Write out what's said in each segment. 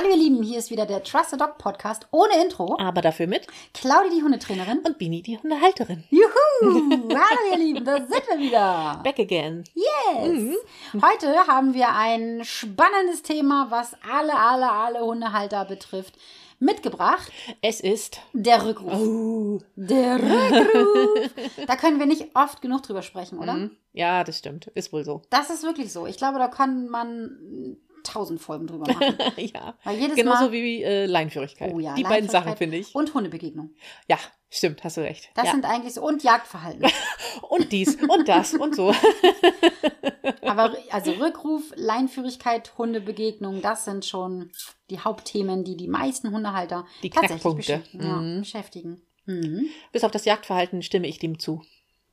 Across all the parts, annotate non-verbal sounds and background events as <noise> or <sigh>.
Hallo ihr Lieben, hier ist wieder der Trust the Dog Podcast ohne Intro. Aber dafür mit Claudi, die Hundetrainerin. und Bini, die Hundehalterin. Juhu! <laughs> Hallo ihr Lieben, da sind wir wieder. Back again. Yes! Heute haben wir ein spannendes Thema, was alle, alle, alle Hundehalter betrifft, mitgebracht. Es ist. Der Rückruf. Oh. Der Rückruf. da können wir nicht oft genug drüber sprechen, oder? Mhm. Ja, das stimmt. Ist wohl so. Das ist wirklich so. Ich glaube, da kann man tausend Folgen drüber machen. <laughs> ja. Weil jedes Genauso Mal, wie äh, Leinführigkeit. Oh ja, die beiden Sachen, finde ich. Und Hundebegegnung. Ja, stimmt, hast du recht. Das ja. sind eigentlich so. Und Jagdverhalten. <laughs> und dies und das und so. <laughs> Aber also Rückruf, Leinführigkeit, Hundebegegnung, das sind schon die Hauptthemen, die die meisten Hundehalter Die tatsächlich Knackpunkte. beschäftigen. Ja, Mhm. beschäftigen. Mhm. Bis auf das Jagdverhalten stimme ich dem zu.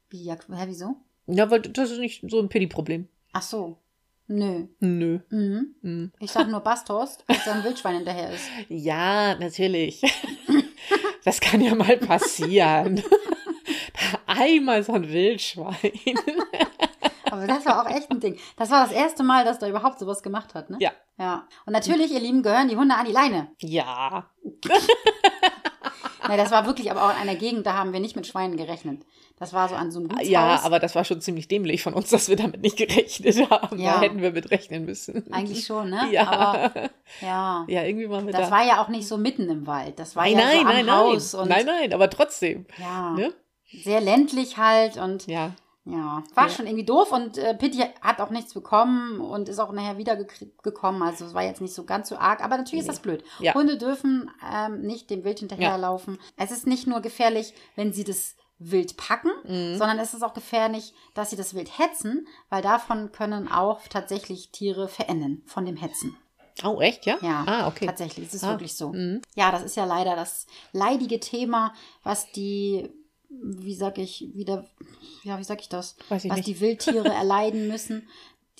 Wie, Jagd, hä, wieso? Ja, weil das ist nicht so ein Pity-Problem. Ach so. Nö. Nö. Mhm. Mhm. Ich sag nur Basthorst, als er ein Wildschwein hinterher ist. <laughs> Ja, natürlich. <laughs> Das kann ja mal passieren. <laughs> Einmal so ein Wildschwein. Aber das war auch echt ein Ding. Das war das erste Mal, dass er überhaupt sowas gemacht hat, ne? Ja. Ja. Und natürlich, ihr Lieben, gehören die Hunde an die Leine. Ja. Ne, das war wirklich aber auch in einer Gegend, da haben wir nicht mit Schweinen gerechnet. Das war so an so einem Gutshaus. Ja, aber das war schon ziemlich dämlich von uns, dass wir damit nicht gerechnet haben. Ja. Da hätten wir mit rechnen müssen. Eigentlich schon, ne? Ja. Aber ja. Ja, irgendwie waren wir Das da. war ja auch nicht so mitten im Wald. Das war nein, ja nein, so am nein, Haus nein. Nein, nein, aber trotzdem. ja, Ne? sehr ländlich halt und Ja. Ja, war Ja. schon irgendwie doof und äh, Pitti hat auch nichts bekommen und ist auch nachher wieder gekommen. Also es war jetzt nicht so ganz so arg, aber natürlich ist das blöd. Ja. Hunde dürfen ähm, nicht dem Wild hinterherlaufen. Es ist nicht nur gefährlich, wenn sie das Wild packen, Mhm. sondern es ist auch gefährlich, dass sie das Wild hetzen, weil davon können auch tatsächlich Tiere verenden von dem Hetzen. Oh, echt, ja? Ja, Ah, okay. tatsächlich, es ist Ah, wirklich so. mhm. Ja, das ist ja leider das leidige Thema, was die, wie sag ich, wieder, ja, wie sag ich das? Weiß ich was nicht. die Wildtiere <laughs> erleiden müssen.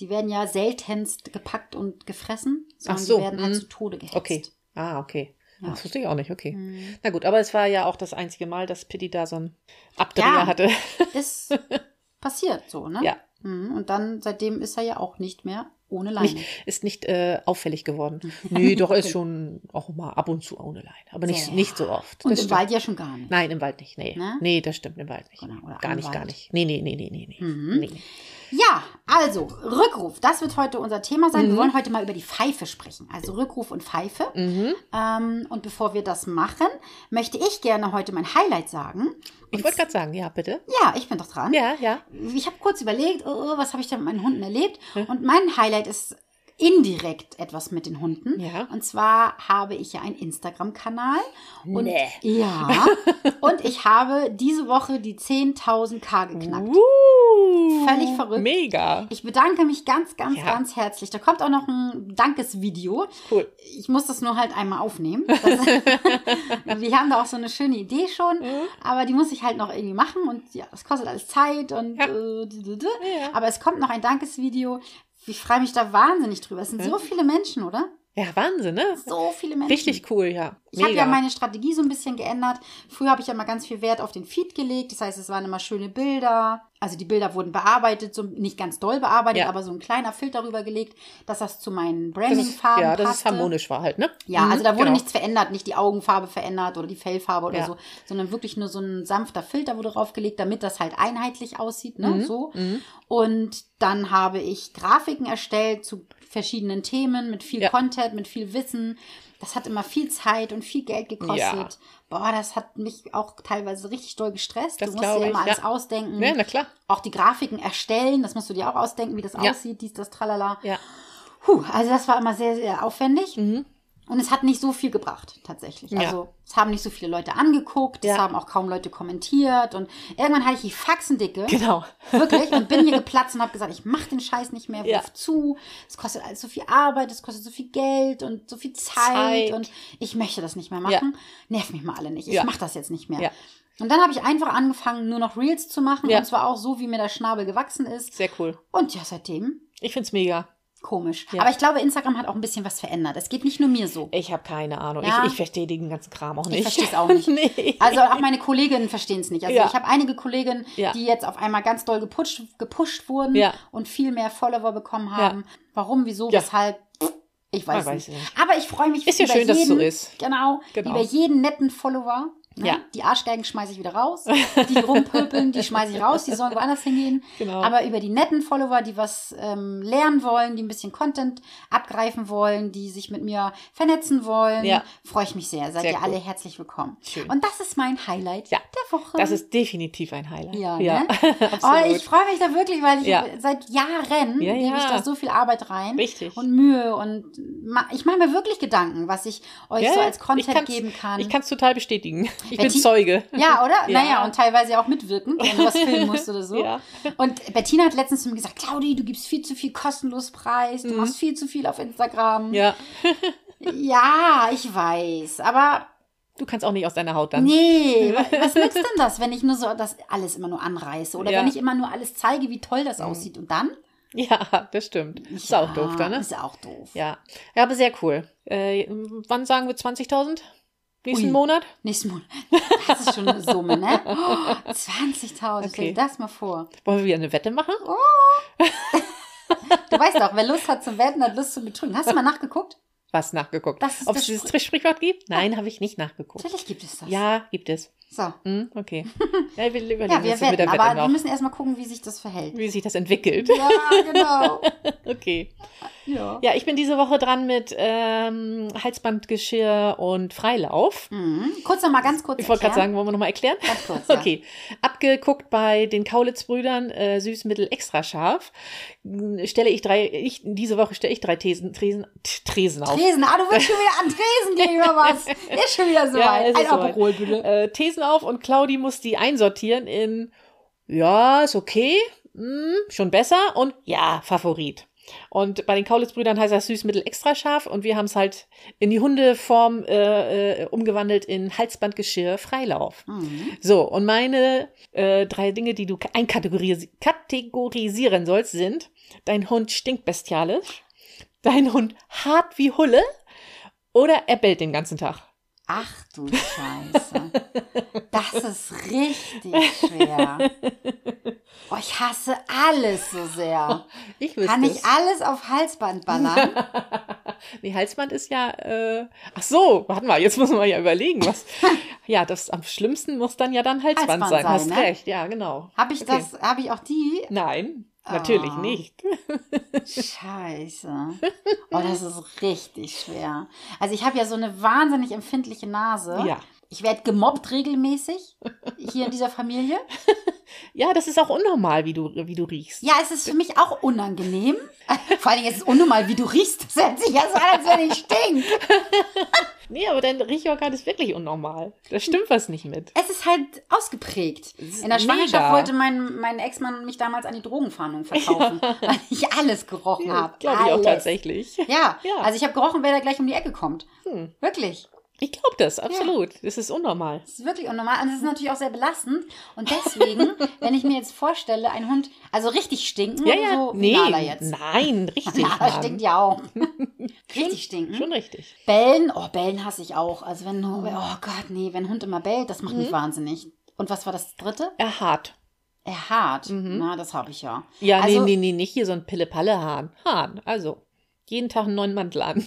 Die werden ja seltenst gepackt und gefressen, sondern so, die werden halt mhm. zu Tode gehetzt. Okay. Ah, okay. Ja. Das wusste ich auch nicht, okay. Mhm. Na gut, aber es war ja auch das einzige Mal, dass Pitti da so einen Abdreher Ja. hatte. Ist <laughs> passiert so, ne? Ja. Mhm. Und dann, seitdem ist er ja auch nicht mehr ohne Leine. Nicht, ist nicht äh, auffällig geworden. <laughs> Nee, doch, ist schon auch mal ab und zu ohne Leine. Aber nicht, So. nicht so oft. Und Das im stimmt. Wald ja schon gar nicht. Nein, im Wald nicht. Nee. Ne? Nee, das stimmt, im Wald nicht. Genau, gar nicht, gar Wald. nicht. Nee, nee, nee, nee, nee, nee. Mhm. nee. Ja, also Rückruf, das wird heute unser Thema sein. Wir Mhm. wollen heute mal über die Pfeife sprechen. Also Rückruf und Pfeife. Mhm. Ähm, und bevor wir das machen, möchte ich gerne heute mein Highlight sagen. Ich wollte gerade sagen, ja, bitte. Ja, ich bin doch dran. Ja, ja. Ich habe kurz überlegt, oh, oh, was habe ich da mit meinen Hunden erlebt? Hm. Und mein Highlight ist indirekt etwas mit den Hunden. Ja. Und zwar habe ich ja einen Instagram-Kanal. Und Nee. ja. <laughs> und ich habe diese Woche die 10.000 K geknackt. Uh, Völlig verrückt. Mega. Ich bedanke mich ganz, ganz, Ja. ganz herzlich. Da kommt auch noch ein Dankesvideo. Cool. Ich muss das nur halt einmal aufnehmen. <laughs> Wir haben da auch so eine schöne Idee schon, Mhm. aber die muss ich halt noch irgendwie machen und ja, das kostet alles Zeit und Ja. äh, aber es kommt noch ein Dankesvideo. Ich freue mich da wahnsinnig drüber. Es sind so viele Menschen, oder? Ja, Wahnsinn, ne? So viele Menschen. Richtig cool, ja. Ich habe ja meine Strategie so ein bisschen geändert. Früher habe ich ja mal ganz viel Wert auf den Feed gelegt. Das heißt, es waren immer schöne Bilder. Also die Bilder wurden bearbeitet, so nicht ganz doll bearbeitet, Ja. aber so ein kleiner Filter rüber gelegt, dass das zu meinen Branding-Farben ja, das ist passte. harmonisch war halt, ne? Ja, Mhm, also da wurde genau. nichts verändert, nicht die Augenfarbe verändert oder die Fellfarbe oder Ja. so, sondern wirklich nur so ein sanfter Filter wurde draufgelegt, damit das halt einheitlich aussieht, ne, so. Mhm. Und dann habe ich Grafiken erstellt zu verschiedenen Themen mit viel Ja. Content, mit viel Wissen. Das hat immer viel Zeit und viel Geld gekostet. Ja. Boah, das hat mich auch teilweise richtig doll gestresst. Das du musst dir immer ich, alles ja. ausdenken. Ja, na klar. Auch die Grafiken erstellen, das musst du dir auch ausdenken, wie das Ja. aussieht, dies, das, tralala. Ja. Puh, also das war immer sehr, sehr aufwendig. Mhm. Und es hat nicht so viel gebracht, tatsächlich. Ja. Also es haben nicht so viele Leute angeguckt, es Ja. haben auch kaum Leute kommentiert. Und irgendwann hatte ich die Faxendicke. Genau. <laughs> Wirklich. Und bin hier geplatzt und habe gesagt, ich mache den Scheiß nicht mehr, Ja. ruf zu. Es kostet alles so viel Arbeit, es kostet so viel Geld und so viel Zeit. Zeit. Und ich möchte das nicht mehr Ja. machen. Nerv mich mal alle nicht. Ich Ja. mache das jetzt nicht mehr. Ja. Und dann habe ich einfach angefangen, nur noch Reels zu machen. Ja. Und zwar auch so, wie mir der Schnabel gewachsen ist. Sehr cool. Und ja, seitdem Ich find's mega. Komisch. Ja. Aber ich glaube, Instagram hat auch ein bisschen was verändert. Es geht nicht nur mir so. Ich habe keine Ahnung. Ja. Ich, ich verstehe den ganzen Kram auch nicht. verstehe es <laughs> auch nicht. nee. Also auch meine Kolleginnen verstehen es nicht. Also Ja. ich habe einige Kolleginnen, die jetzt auf einmal ganz doll gepusht, gepusht wurden und viel mehr Follower bekommen haben. Warum, wieso, weshalb, Ich weiß, Man weiß nicht. es nicht. Aber ich freue mich Ist ja über schön, dass es jeden, so ist. Genau, Genau. über jeden netten Follower. Ne? Ja. Die Arschgeigen schmeiße ich wieder raus. <laughs> Die rumpöpeln, die schmeiße ich raus. Die sollen woanders hingehen. Genau. Aber über die netten Follower, die was ähm, lernen wollen, die ein bisschen Content abgreifen wollen, die sich mit mir vernetzen wollen, Ja. freue ich mich sehr. Seid Sehr ihr cool. alle herzlich willkommen. Schön. Und das ist mein Highlight Ja. der Woche. Das ist definitiv ein Highlight. Ja, ja ne? <laughs> absolut. Oh, ich freue mich da wirklich, weil ich seit Jahren Ja, gebe ich da so viel Arbeit rein Richtig. und Mühe und ich mache mir wirklich Gedanken, was ich euch so als Content geben kann. Ich kann es total bestätigen. Ich <laughs> bin Betty- Zeuge. ja, oder? Ja. Naja, und teilweise auch mitwirken, wenn du was <laughs> filmen musst oder so. Ja. Und Bettina hat letztens zu mir gesagt, Claudi, du gibst viel zu viel kostenlos preis, du machst viel zu viel auf Instagram. Mhm. Ja. <laughs> Ja, ich weiß, aber Du kannst auch nicht aus deiner Haut dann. nee, wa- was nützt denn das, wenn ich nur so das alles immer nur anreiße oder Ja. wenn ich immer nur alles zeige, wie toll das aussieht und dann? Ja, das stimmt. Ist Ja, auch doof dann, ne? Ist auch doof. Ja. Ja, aber sehr cool. Äh, wann sagen wir 20.000? Nächsten Ui. Monat? Nächsten Monat. Das ist schon eine Summe, ne? Oh, 20.000, stell Okay. dir das mal vor. Wollen wir wieder eine Wette machen? Du weißt doch, wer Lust hat zum Wetten, hat Lust zum Betrügen. Hast du mal nachgeguckt? Was nachgeguckt? Ob es dieses Spr- Trichsprichwort gibt? Nein, habe ich nicht nachgeguckt. Natürlich gibt es das. Ja, gibt es. So. Hm, okay. <laughs> Ja, wir überlegen Ja, wir mit wetten, der Wette aber wir noch, müssen erstmal gucken, wie sich das verhält. wie sich das entwickelt. Ja, genau. <laughs> Okay. Ja. Ja, ich bin diese Woche dran mit ähm, Halsbandgeschirr und Freilauf. Mhm. Kurz noch mal ganz kurz Ich wollte gerade sagen, wollen wir nochmal erklären? Ganz kurz, ja. Okay. Abgeguckt bei den Kaulitz-Brüdern, äh, Süßmittel extra scharf, m, stelle ich drei, ich, diese Woche stelle ich drei Thesen, Tresen, Tresen auf. Tresen, ah, du willst schon wieder an Tresen gehen oder <laughs> was? Ist schon wieder so Ja, weit. Ein. Aperol, bitte. Äh, Thesen auf und Claudi muss die einsortieren in, ja, ist okay, hm, schon besser und ja, Favorit. Und bei den Kaulitz-Brüdern heißt das Süßmittel extra scharf und wir haben es halt in die Hundeform äh, äh, umgewandelt in Halsbandgeschirr Freilauf. Mhm. So, und meine äh, drei Dinge, die du einkategorisi kategorisieren sollst, sind: Dein Hund stinkt bestialisch, dein Hund hart wie Hulle oder er bellt den ganzen Tag. Ach du Scheiße. Das ist richtig schwer. Oh, ich hasse alles so sehr. <laughs> Ich wüsste Kann es. ich alles auf Halsband ballern? <laughs> Nee, Halsband ist ja. Äh, ach so, warte mal, jetzt muss man ja überlegen, was. <laughs> ja, das am schlimmsten muss dann ja dann Halsband, Halsband sein. sein, Hast ne? recht, ja, genau. Habe ich Okay. das, habe ich auch die? Nein, natürlich Ah. nicht. Scheiße. Oh, das ist richtig schwer. Also ich habe ja so eine wahnsinnig empfindliche Nase. Ja. Ich werde gemobbt regelmäßig hier in dieser Familie. <laughs> Ja, das ist auch unnormal, wie du, wie du riechst. Ja, es ist für mich auch unangenehm. <laughs> Vor allen Dingen ist es unnormal, wie du riechst. Das hört sich ja so an, als wenn ich stink. <laughs> Nee, aber dein Riechorgan ist wirklich unnormal. Da stimmt was nicht mit. Es ist halt ausgeprägt. In der Schwangerschaft mega. wollte mein, mein Ex-Mann mich damals an die Drogenfahndung verkaufen, weil ich alles gerochen habe. Glaube ich auch tatsächlich. Ja, Ja. also ich habe gerochen, wer da gleich um die Ecke kommt. Hm. Wirklich. Ich glaube das, absolut. Das ist unnormal. Das ist wirklich unnormal. Und es ist natürlich auch sehr belastend. Und deswegen, <laughs> wenn ich mir jetzt vorstelle, ein Hund, also richtig stinken Ja, ja. so, nee, Nala jetzt. nein, richtig. <laughs> Ja, Mann. stinkt ja auch. <laughs> richtig stinken. Schon richtig. Bellen, oh, Bellen hasse ich auch. Also wenn, oh Gott, nee, wenn ein Hund immer bellt, das macht mich wahnsinnig. Und was war das dritte? Er hart. Er hart. Na, das habe ich ja. Ja, also, nee, nee, nee, nicht hier so ein Pille-Palle-Hahn. Hahn, also. Jeden Tag einen neuen Mantel an.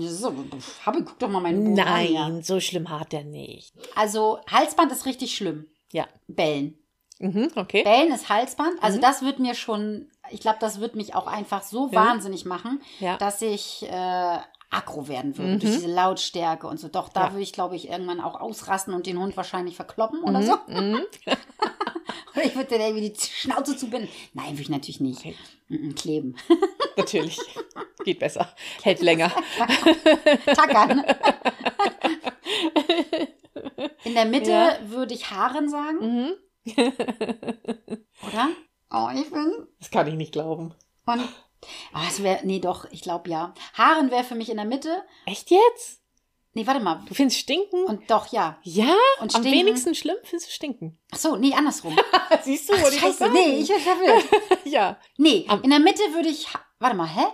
So, habe, guck doch mal meinen Buch an, ja. Nein, so schlimm hat er nicht. Also Halsband ist richtig schlimm. Ja. Bellen. Mhm, okay. Bellen ist Halsband. Also das wird mir schon, ich glaube, das wird mich auch einfach so wahnsinnig machen, Ja. dass ich äh, aggro werden würde durch diese Lautstärke und so. Doch, da Mhm. Ja. würde ich, glaube ich, irgendwann auch ausrasten und den Hund wahrscheinlich verkloppen oder so. <laughs> <laughs> Oder ich würde dir irgendwie die Schnauze zubinden. Nein, würde ich natürlich nicht. Okay. Kleben. <laughs> <laughs> Natürlich. Geht besser. Hält länger. Tackern. In der Mitte Ja. würde ich Haaren sagen, Mhm. oder? Oh, ich bin Das kann ich nicht glauben. Und oh, es wäre, nee, doch, ich glaube ja. Haaren wäre für mich in der Mitte. Echt jetzt? Nee, warte mal. Du findest Stinken? Und doch, ja. ja? Und Am wenigsten schlimm findest du Stinken. Ach so, nee, andersrum. <laughs> Siehst du, ich das scheiße, nee, ich bin verwirrt. <laughs> Ja. Nee, Am- in der Mitte würde ich, warte mal, hä?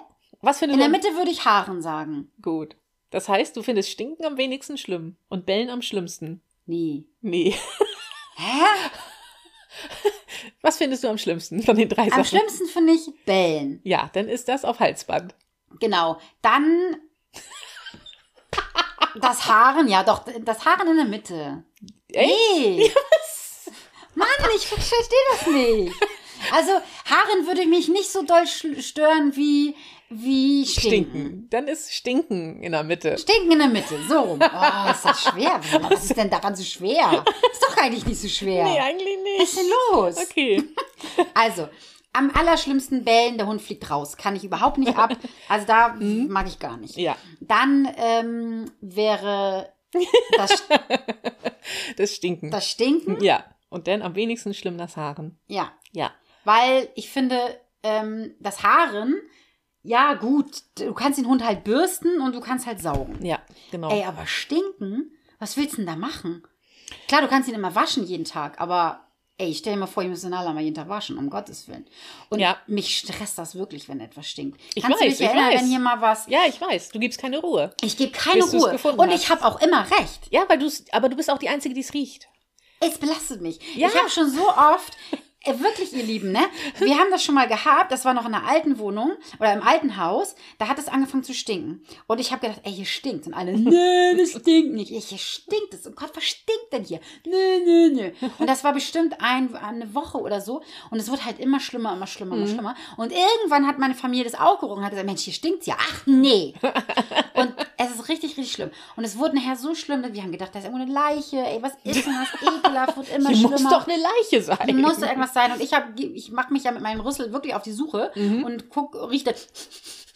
Was für eine In der Mitte würde ich Haaren sagen. Gut. Das heißt, du findest Stinken am wenigsten schlimm und Bellen am schlimmsten. Nee. Nee. <laughs> Hä? Was findest du am schlimmsten von den drei Am Sachen? schlimmsten finde ich Bellen. Ja, dann ist das auf Halsband. Genau. Dann das Haaren, ja doch, das Haaren in der Mitte. Echt? Nee. Mann, ich verstehe das nicht. Also, Haaren würde mich nicht so doll stören wie, wie Stinken. Stinken. Dann ist Stinken in der Mitte. Stinken in der Mitte, so rum. Oh, ist das schwer. <laughs> Was ist denn daran so schwer? Ist doch eigentlich nicht so schwer. Nee, eigentlich Was ist nicht. denn los? Okay. <laughs> Also, am allerschlimmsten bellen, der Hund fliegt raus. Kann ich überhaupt nicht ab. <laughs> Also da mag ich gar nicht. Mhm. Ja, Dann ähm, wäre das, <laughs> das Stinken. das Stinken. ja. Und dann am wenigsten schlimm das Haaren. Ja, Ja. weil ich finde, ähm, das Haaren, ja gut, du kannst den Hund halt bürsten und du kannst halt saugen. Ja, genau. Ey, aber stinken, was willst du denn da machen? Klar, du kannst ihn immer waschen jeden Tag, aber ey, stell dir mal vor, ich muss den Alarm mal jeden Tag waschen, um Gottes Willen. Und Ja. mich stresst das wirklich, wenn etwas stinkt. Ich Kannst du weiß, dich ich erinnern, weiß. wenn hier mal was... ja, ich weiß. Du gibst keine Ruhe. Ich gebe keine Ruhe. Und hast. ich habe auch immer recht. Ja, weil du aber du bist auch die Einzige, die es riecht. Es belastet mich. Ja. Ich habe schon so oft, wirklich, ihr Lieben, ne? Wir haben das schon mal gehabt, das war noch in einer alten Wohnung oder im alten Haus, da hat es angefangen zu stinken. Und ich habe gedacht, ey, hier stinkt. Und alle, nö, das stinkt nicht. Ich, hier stinkt es. Oh Gott, was stinkt denn hier? Nö, nö, nö. Und das war bestimmt ein, eine Woche oder so. Und es wurde halt immer schlimmer, immer schlimmer, immer schlimmer. Und irgendwann hat meine Familie das auch gerochen und hat gesagt, Mensch, hier stinkt's ja. Ach, nee. Und es ist richtig, richtig schlimm. Und es wurde nachher so schlimm, dass wir haben gedacht, da ist irgendwo eine Leiche. Ey, was ist denn das? <laughs> Ekelhaft, wird immer Hier schlimmer. muss doch eine Leiche sein. Hier muss doch irgendwas sein. Und ich, hab- ich mache mich ja mit meinem Rüssel wirklich auf die Suche und guck, rieche,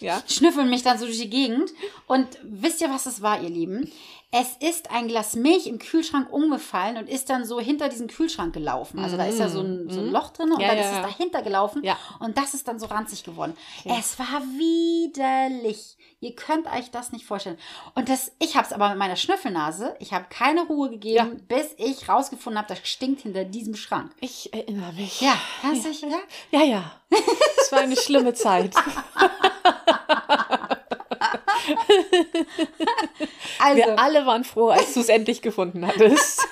ja. schnüffel mich dann so durch die Gegend. Und wisst ihr, was es war, ihr Lieben? Es ist ein Glas Milch im Kühlschrank umgefallen und ist dann so hinter diesen Kühlschrank gelaufen. Also da ist ja so ein, so ein Loch drin und Ja, dann ja, ist es dahinter gelaufen. Ja. Und das ist dann so ranzig geworden. Es war widerlich. Ihr könnt euch das nicht vorstellen. Und das, ich habe es aber mit meiner Schnüffelnase. Ich habe keine Ruhe gegeben, bis ich rausgefunden habe, das stinkt hinter diesem Schrank. Ich erinnere mich. Ja, kannst du dich, ja? Ja, ja. Es war eine schlimme Zeit. <laughs> Also, Wir alle waren froh, als du es endlich gefunden hattest.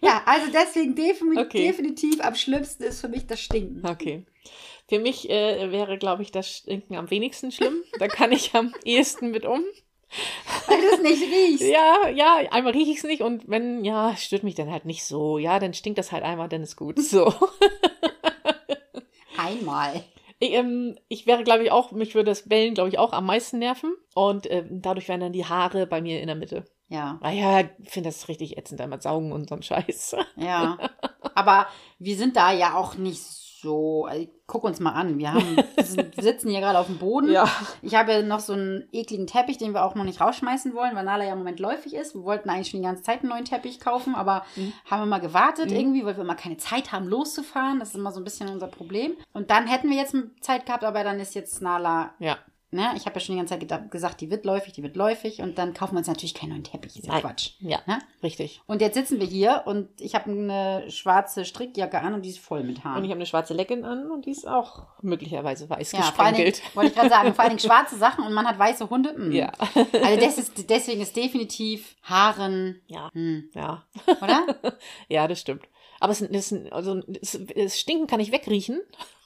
ja, also deswegen definitiv, Okay. definitiv am schlimmsten ist für mich das Stinken. Okay. Für mich äh, wäre, glaube ich, das Stinken am wenigsten schlimm. Da kann ich am <laughs> ehesten mit um. Weil du es nicht riechst. Ja, ja, einmal rieche ich es nicht und wenn, ja, stört mich dann halt nicht so. Ja, dann stinkt das halt einmal, dann ist gut. So. <laughs> Einmal. Ich, ähm, ich wäre, glaube ich, auch, mich würde das Bellen, glaube ich, auch am meisten nerven. Und ähm, dadurch wären dann die Haare bei mir in der Mitte. Ja, Ah ja, ich finde das richtig ätzend, einmal saugen und so ein Scheiß. ja. <laughs> Aber wir sind da ja auch nicht so. Also, guck uns mal an. Wir haben, <laughs> sitzen hier gerade auf dem Boden. Ja. Ich habe ja noch so einen ekligen Teppich, den wir auch noch nicht rausschmeißen wollen, weil Nala ja im Moment läufig ist. Wir wollten eigentlich schon die ganze Zeit einen neuen Teppich kaufen, aber haben wir mal gewartet irgendwie, weil wir immer keine Zeit haben, loszufahren. Das ist immer so ein bisschen unser Problem. Und dann hätten wir jetzt Zeit gehabt, aber dann ist jetzt Nala Ja. Ne? Ich habe ja schon die ganze Zeit gesagt, die wird läufig, die wird läufig und dann kaufen wir uns natürlich keinen neuen Teppich. Ist ja Nein. Quatsch. Ja, Ne? richtig. Und jetzt sitzen wir hier und ich habe eine schwarze Strickjacke an und die ist voll mit Und Haaren. ich habe eine schwarze Legging an und die ist auch möglicherweise weiß ja, Dingen, gesprenkelt. wollte ich gerade sagen, vor allen Dingen <laughs> schwarze Sachen und man hat weiße Hunde. mm. Ja. Also das ist, deswegen ist definitiv Haaren, Ja, hm, ja. oder? <laughs> Ja, das stimmt. Aber es, es, also, es, es Stinken kann ich wegriechen.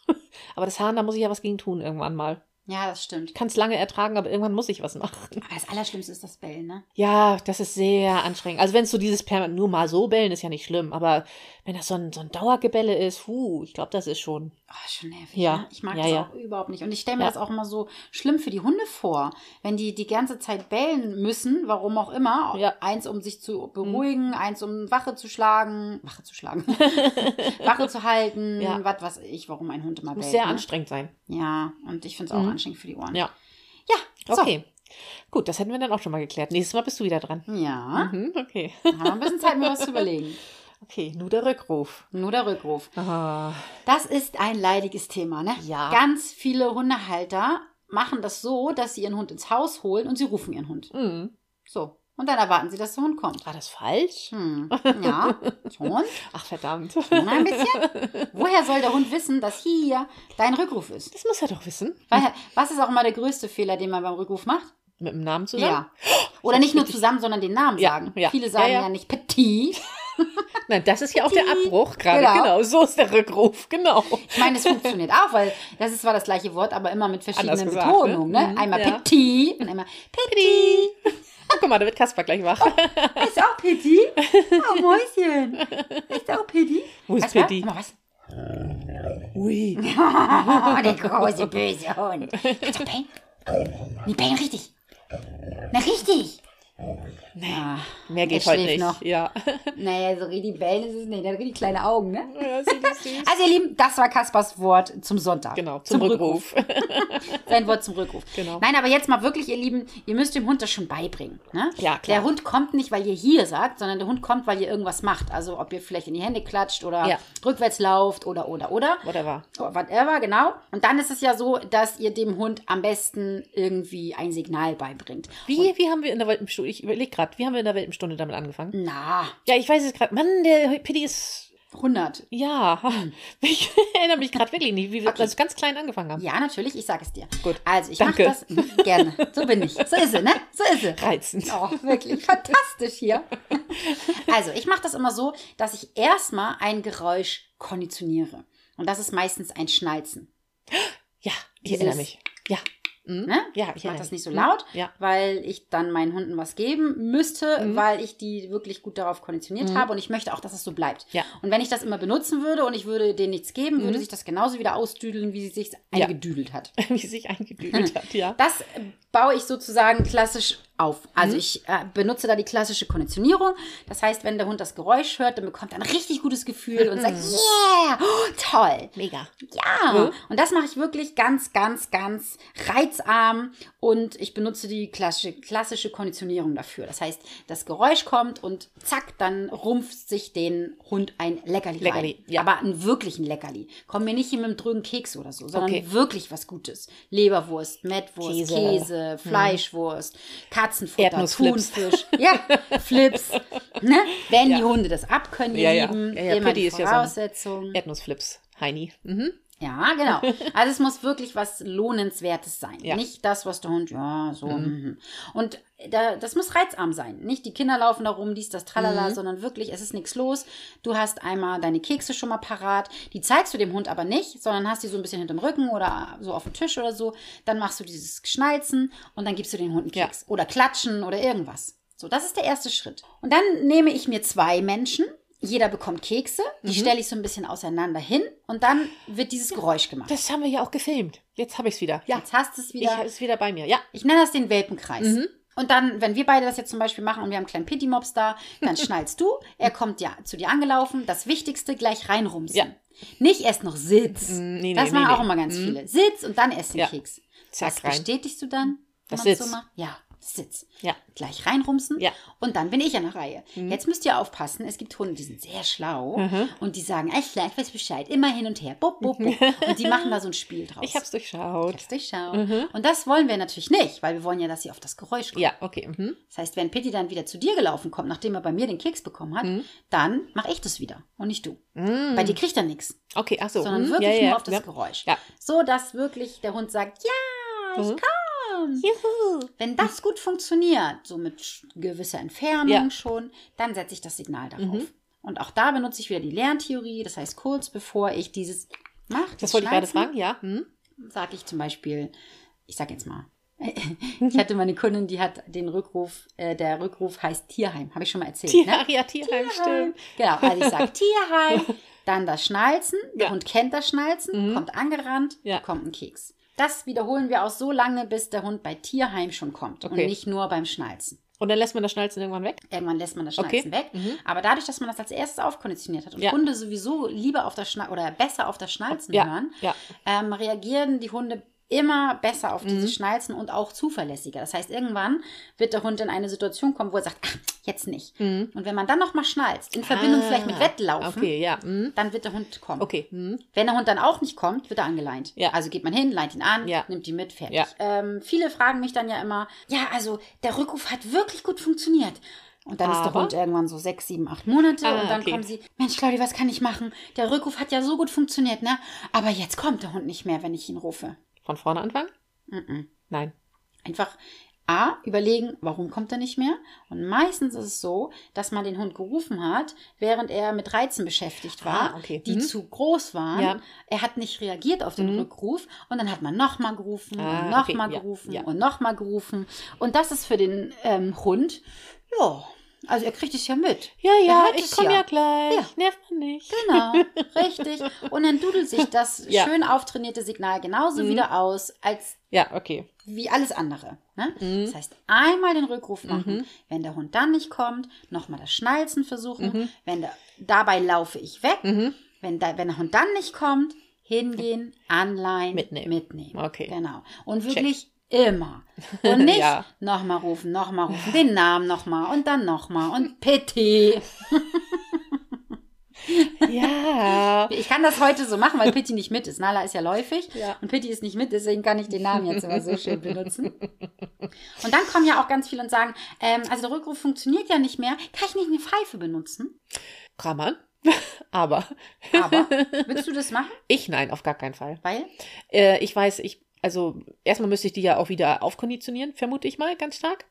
<laughs> Aber das Haaren, da muss ich ja was gegen tun irgendwann mal. Ja, das stimmt. Ich kann es lange ertragen, aber irgendwann muss ich was machen. Aber das Allerschlimmste ist das Bellen, ne? Ja, das ist sehr anstrengend. Also wenn es so dieses permanent nur mal so bellen, ist ja nicht schlimm. Aber wenn das so ein, so ein Dauergebelle ist, puh, ich glaube, das ist schon. Oh, schon nervig. Ja. Ne? Ich mag Ja, das ja. auch überhaupt nicht. Und ich stelle mir Ja. das auch immer so schlimm für die Hunde vor, wenn die die ganze Zeit bellen müssen, warum auch immer. Ja. Mhm. Eins, um sich zu beruhigen, eins, um Wache zu schlagen, Wache zu schlagen, <laughs> Wache zu halten, Ja. was weiß ich, warum ein Hund immer Muss bellt. sehr ne? anstrengend sein. Ja, und ich finde es auch Mhm. anstrengend für die Ohren. Ja. Ja, so. Okay. Gut, das hätten wir dann auch schon mal geklärt. Nächstes Mal bist du wieder dran. Ja, Mhm, okay. haben wir ein bisschen Zeit, mir was zu überlegen. <laughs> Okay, nur der Rückruf. Nur der Rückruf. Ah, Das ist ein leidiges Thema, ne? Ja. Ganz viele Hundehalter machen das so, dass sie ihren Hund ins Haus holen und sie rufen ihren Hund. mhm. So. Und dann erwarten sie, dass der Hund kommt. War das falsch? Hm. <laughs> Ja, schon. Ach, verdammt. Schon ein bisschen. Woher soll der Hund wissen, dass hier dein Rückruf ist? Das muss er doch wissen. Weil, was ist auch immer der größte Fehler, den man beim Rückruf macht? Mit dem Namen zusammen? Ja. Oder nicht nur <laughs> zusammen, sondern den Namen Ja, sagen. ja. Viele sagen Ja, ja, ja. nicht Petit, Nein, das ist ja auch der. Abbruch gerade. Genau. Genau. so ist der Rückruf. Genau. Ich meine, es funktioniert auch, weil das ist zwar das gleiche Wort, aber immer mit verschiedenen gesagt, Betonungen. ne? Ne? Einmal ja. Pitti und einmal Pitti. Oh, guck mal, da wird Kasper gleich wach. Ist auch Pitti? Oh, Mäuschen. Ist auch Pitti? Wo ist? Pitti? Mal, was? Ui. Oh, <laughs> der große böse Hund. Kannst du bellen? Nee, bellen richtig. Na, richtig. Ah, Mehr geht heute nicht. noch. Ja. <laughs> Naja, so richtig bellen ist es nicht. Der hat richtig kleine Augen, ne? ja. Also, ihr Lieben, das war Kaspers Wort zum Sonntag. Genau, zum, Rückruf. <laughs> Sein Wort zum Rückruf. Genau. Nein, aber jetzt mal wirklich, ihr Lieben, ihr müsst dem Hund das schon beibringen. Ne? Ja, klar. Der Hund kommt nicht, weil ihr hier sagt, sondern der Hund kommt, weil ihr irgendwas macht. Also ob ihr vielleicht in die Hände klatscht oder Ja. rückwärts lauft oder, oder, oder. Whatever. Oder Whatever, genau. Und dann ist es ja so, dass ihr dem Hund am besten irgendwie ein Signal beibringt. Wie, wie haben wir in der Welpenstunde, ich überlege gerade, wie haben wir in der Welpenstunde damit angefangen? Na, Ja, ich weiß es gerade. Mann, der Pitti ist. 100. Ja, Hm. <laughs> ich erinnere mich gerade wirklich nicht, wie wir also ganz klein angefangen haben. Ja, natürlich, ich sage es dir. Gut. Also, ich mache das <laughs> gerne. So bin ich. So ist sie, ne? So ist sie. Reizend. Oh, wirklich fantastisch hier. <laughs> Also, ich mache das immer so, dass ich erstmal ein Geräusch konditioniere. Und das ist meistens ein Schnalzen. Ja, ich Dieses- erinnere mich. Ja. Mhm. Ne? Ja, ich ja, mache ja. das nicht so Mhm. laut, Ja. weil ich dann meinen Hunden was geben müsste, Mhm. weil ich die wirklich gut darauf konditioniert habe und ich möchte auch, dass es so bleibt. Ja. Und wenn ich das immer benutzen würde und ich würde denen nichts geben, würde sich das genauso wieder ausdüdeln, wie sie sich Mhm. Eingedüdelt hat. <laughs> Wie sie sich eingedüdelt hat, ja. Das baue ich sozusagen klassisch auf. Also Mhm. ich äh, benutze da die klassische Konditionierung. Das heißt, wenn der Hund das Geräusch hört, dann bekommt er ein richtig gutes Gefühl und sagt, Mhm. yeah, oh, toll. Mega. Ja, und das mache ich wirklich ganz, ganz, ganz reizarm und ich benutze die klassische, klassische Konditionierung dafür. Das heißt, das Geräusch kommt und zack, dann rumpft sich den Hund ein Leckerli, Leckerli, rein. ja. Aber einen wirklichen Leckerli. Komm mir nicht hier mit einem drögen Keks oder so, sondern Okay. wirklich was Gutes. Leberwurst, Mettwurst, Käse. Käse, Fleischwurst, Katzenfutter, Erdnussflips. Thunfisch. Ja, Flips. <laughs> Ne? Wenn die Ja. Hunde das abkönnen, ihr Ja. Lieben, Ja, ja, immer die ist ja so. Erdnussflips. Heini. Mhm. Ja, genau. <laughs> Also es muss wirklich was Lohnenswertes sein. Ja. Nicht das, was der Hund, ja, so. mhm. Und da, das muss reizarm sein. Nicht die Kinder laufen da rum, dies, das, tralala, sondern wirklich, es ist nichts los. Du hast einmal deine Kekse schon mal parat. Die zeigst du dem Hund aber nicht, sondern hast die so ein bisschen hinterm Rücken oder so auf dem Tisch oder so. Dann machst du dieses Schnalzen und dann gibst du den Hund einen Ja. Keks. Oder klatschen oder irgendwas. So, das ist der erste Schritt. Und dann nehme ich mir zwei Menschen. Jeder bekommt Kekse, die stelle ich so ein bisschen auseinander hin und dann wird dieses Geräusch gemacht. Das haben wir ja auch gefilmt. Jetzt habe ich es wieder. Ja. Jetzt hast du es Ich wieder. habe es wieder bei mir. Ja. Ich nenne das den Welpenkreis. Mhm. Und dann, wenn wir beide das jetzt zum Beispiel machen und wir haben einen kleinen Pitti-Mops da, dann <laughs> schnallst du, er kommt ja zu dir angelaufen, das Wichtigste gleich reinrumsen. Ja. Nicht erst noch Sitz. Mm, nee, nee, das nee, machen nee. auch immer ganz viele. Sitz und dann erst den Ja. Keks. Zack, das rein. bestätigst du dann? wenn Sitz. So macht? ja, Sitz. Ja. Gleich reinrumsen. Ja. Mhm. Und dann bin ich an der Reihe. Jetzt müsst ihr aufpassen, es gibt Hunde, die sind sehr schlau und die sagen, ich weiß Bescheid, immer hin und her, bub, bub, bub. <laughs> und die machen da so ein Spiel draus. Ich habe es durchschaut. Jetzt durchschauen. Und das wollen wir natürlich nicht, weil wir wollen ja, dass sie auf das Geräusch kommen. Ja, okay. Mhm. Das heißt, wenn Pitti dann wieder zu dir gelaufen kommt, nachdem er bei mir den Keks bekommen hat, dann mache ich das wieder und nicht du. Bei dir kriegt er nichts, Okay, ach so. sondern mhm. wirklich ja, ja, nur auf das. Geräusch. So, dass wirklich der Hund sagt, ja, ich Mhm. Juhu. Wenn das gut funktioniert, so mit gewisser Entfernung Ja. Mhm. schon, dann setze ich das Signal darauf. Und auch da benutze ich wieder die Lerntheorie. Das heißt, kurz bevor ich dieses mache, Das wollte ich gerade fragen, ja. Mhm. sage ich zum Beispiel, ich sage jetzt mal, <laughs> ich hatte meine Kundin, die hat den Rückruf, äh, der Rückruf heißt Tierheim, habe ich schon mal erzählt. Tier, ne? ja, Tierheim, stimmt. Genau, also ich sage <laughs> Tierheim, dann das Schnalzen, der Ja. Mhm. Hund kennt das Schnalzen, kommt angerannt, Ja. bekommt einen Keks. Das wiederholen wir auch so lange, bis der Hund bei Tierheim schon kommt und Okay. nicht nur beim Schnalzen. Und dann lässt man das Schnalzen irgendwann weg? Irgendwann lässt man das Okay. Schnalzen weg. Aber dadurch, dass man das als erstes aufkonditioniert hat und Ja. Hunde sowieso lieber auf das Schnalzen oder besser auf das Schnalzen Ja, hören, ja. ähm, reagieren die Hunde immer besser auf Mhm. dieses Schnalzen und auch zuverlässiger. Das heißt, irgendwann wird der Hund in eine Situation kommen, wo er sagt, ach, jetzt nicht. Und wenn man dann nochmal schnalzt, in Verbindung Mhm. Ah, vielleicht mit Wettlaufen, Okay, ja. Mhm. dann wird der Hund kommen. Okay. Mhm. Wenn der Hund dann auch nicht kommt, wird er angeleint. Ja. Also geht man hin, leint ihn an, Ja. nimmt ihn mit, fertig. Ja. Ähm, viele fragen mich dann ja immer, ja, also der Rückruf hat wirklich gut funktioniert. Und dann ist der Aber? Hund irgendwann so sechs, sieben, acht Monate Ah, und dann okay. kommen sie, Mensch, Claudia, was kann ich machen? Der Rückruf hat ja so gut funktioniert, ne? Aber jetzt kommt der Hund nicht mehr, wenn ich ihn rufe. Von vorne anfangen? Mhm. Nein. Einfach A, überlegen, warum kommt er nicht mehr? Und meistens ist es so, dass man den Hund gerufen hat, während er mit Reizen beschäftigt war, Ah, okay. die Mhm. zu groß waren. Ja. Er hat nicht reagiert auf den Mhm. Rückruf und dann hat man nochmal gerufen Ah, und nochmal okay, gerufen ja. und nochmal gerufen. Und das ist für den ähm, Hund, ja, also er kriegt es ja mit. Ja, ja, ich komme ja. ja. gleich. Ja. Nervt man nicht. Genau, <laughs> richtig. Und dann dudelt sich das <laughs> Ja. schön auftrainierte Signal genauso Mhm. wieder aus, als Ja, okay. wie alles andere. Ne? Mhm. Das heißt, einmal den Rückruf machen. Mhm. Wenn der Hund dann nicht kommt, nochmal das Schnalzen versuchen. Mhm. Wenn der, dabei laufe ich weg. Mhm. Wenn, da, wenn der Hund dann nicht kommt, hingehen, <laughs> anleihen, Mitnehmen. mitnehmen. Okay. Genau. Und wirklich immer. <laughs> Und nicht Ja. nochmal rufen, nochmal rufen, den Namen nochmal und dann nochmal und Pitti. <laughs> Ja. Ich kann das heute so machen, weil Pitti nicht mit ist. Nala ist ja läufig Ja. und Pitti ist nicht mit, deswegen kann ich den Namen jetzt immer so schön benutzen. <laughs> Und dann kommen ja auch ganz viele und sagen, ähm, also der Rückruf funktioniert ja nicht mehr, kann ich nicht eine Pfeife benutzen? Kann man. Aber Aber, willst du das machen? ich nein, auf gar keinen Fall. Weil, Äh, ich weiß, ich, also erstmal müsste ich die ja auch wieder aufkonditionieren, vermute ich mal, ganz stark.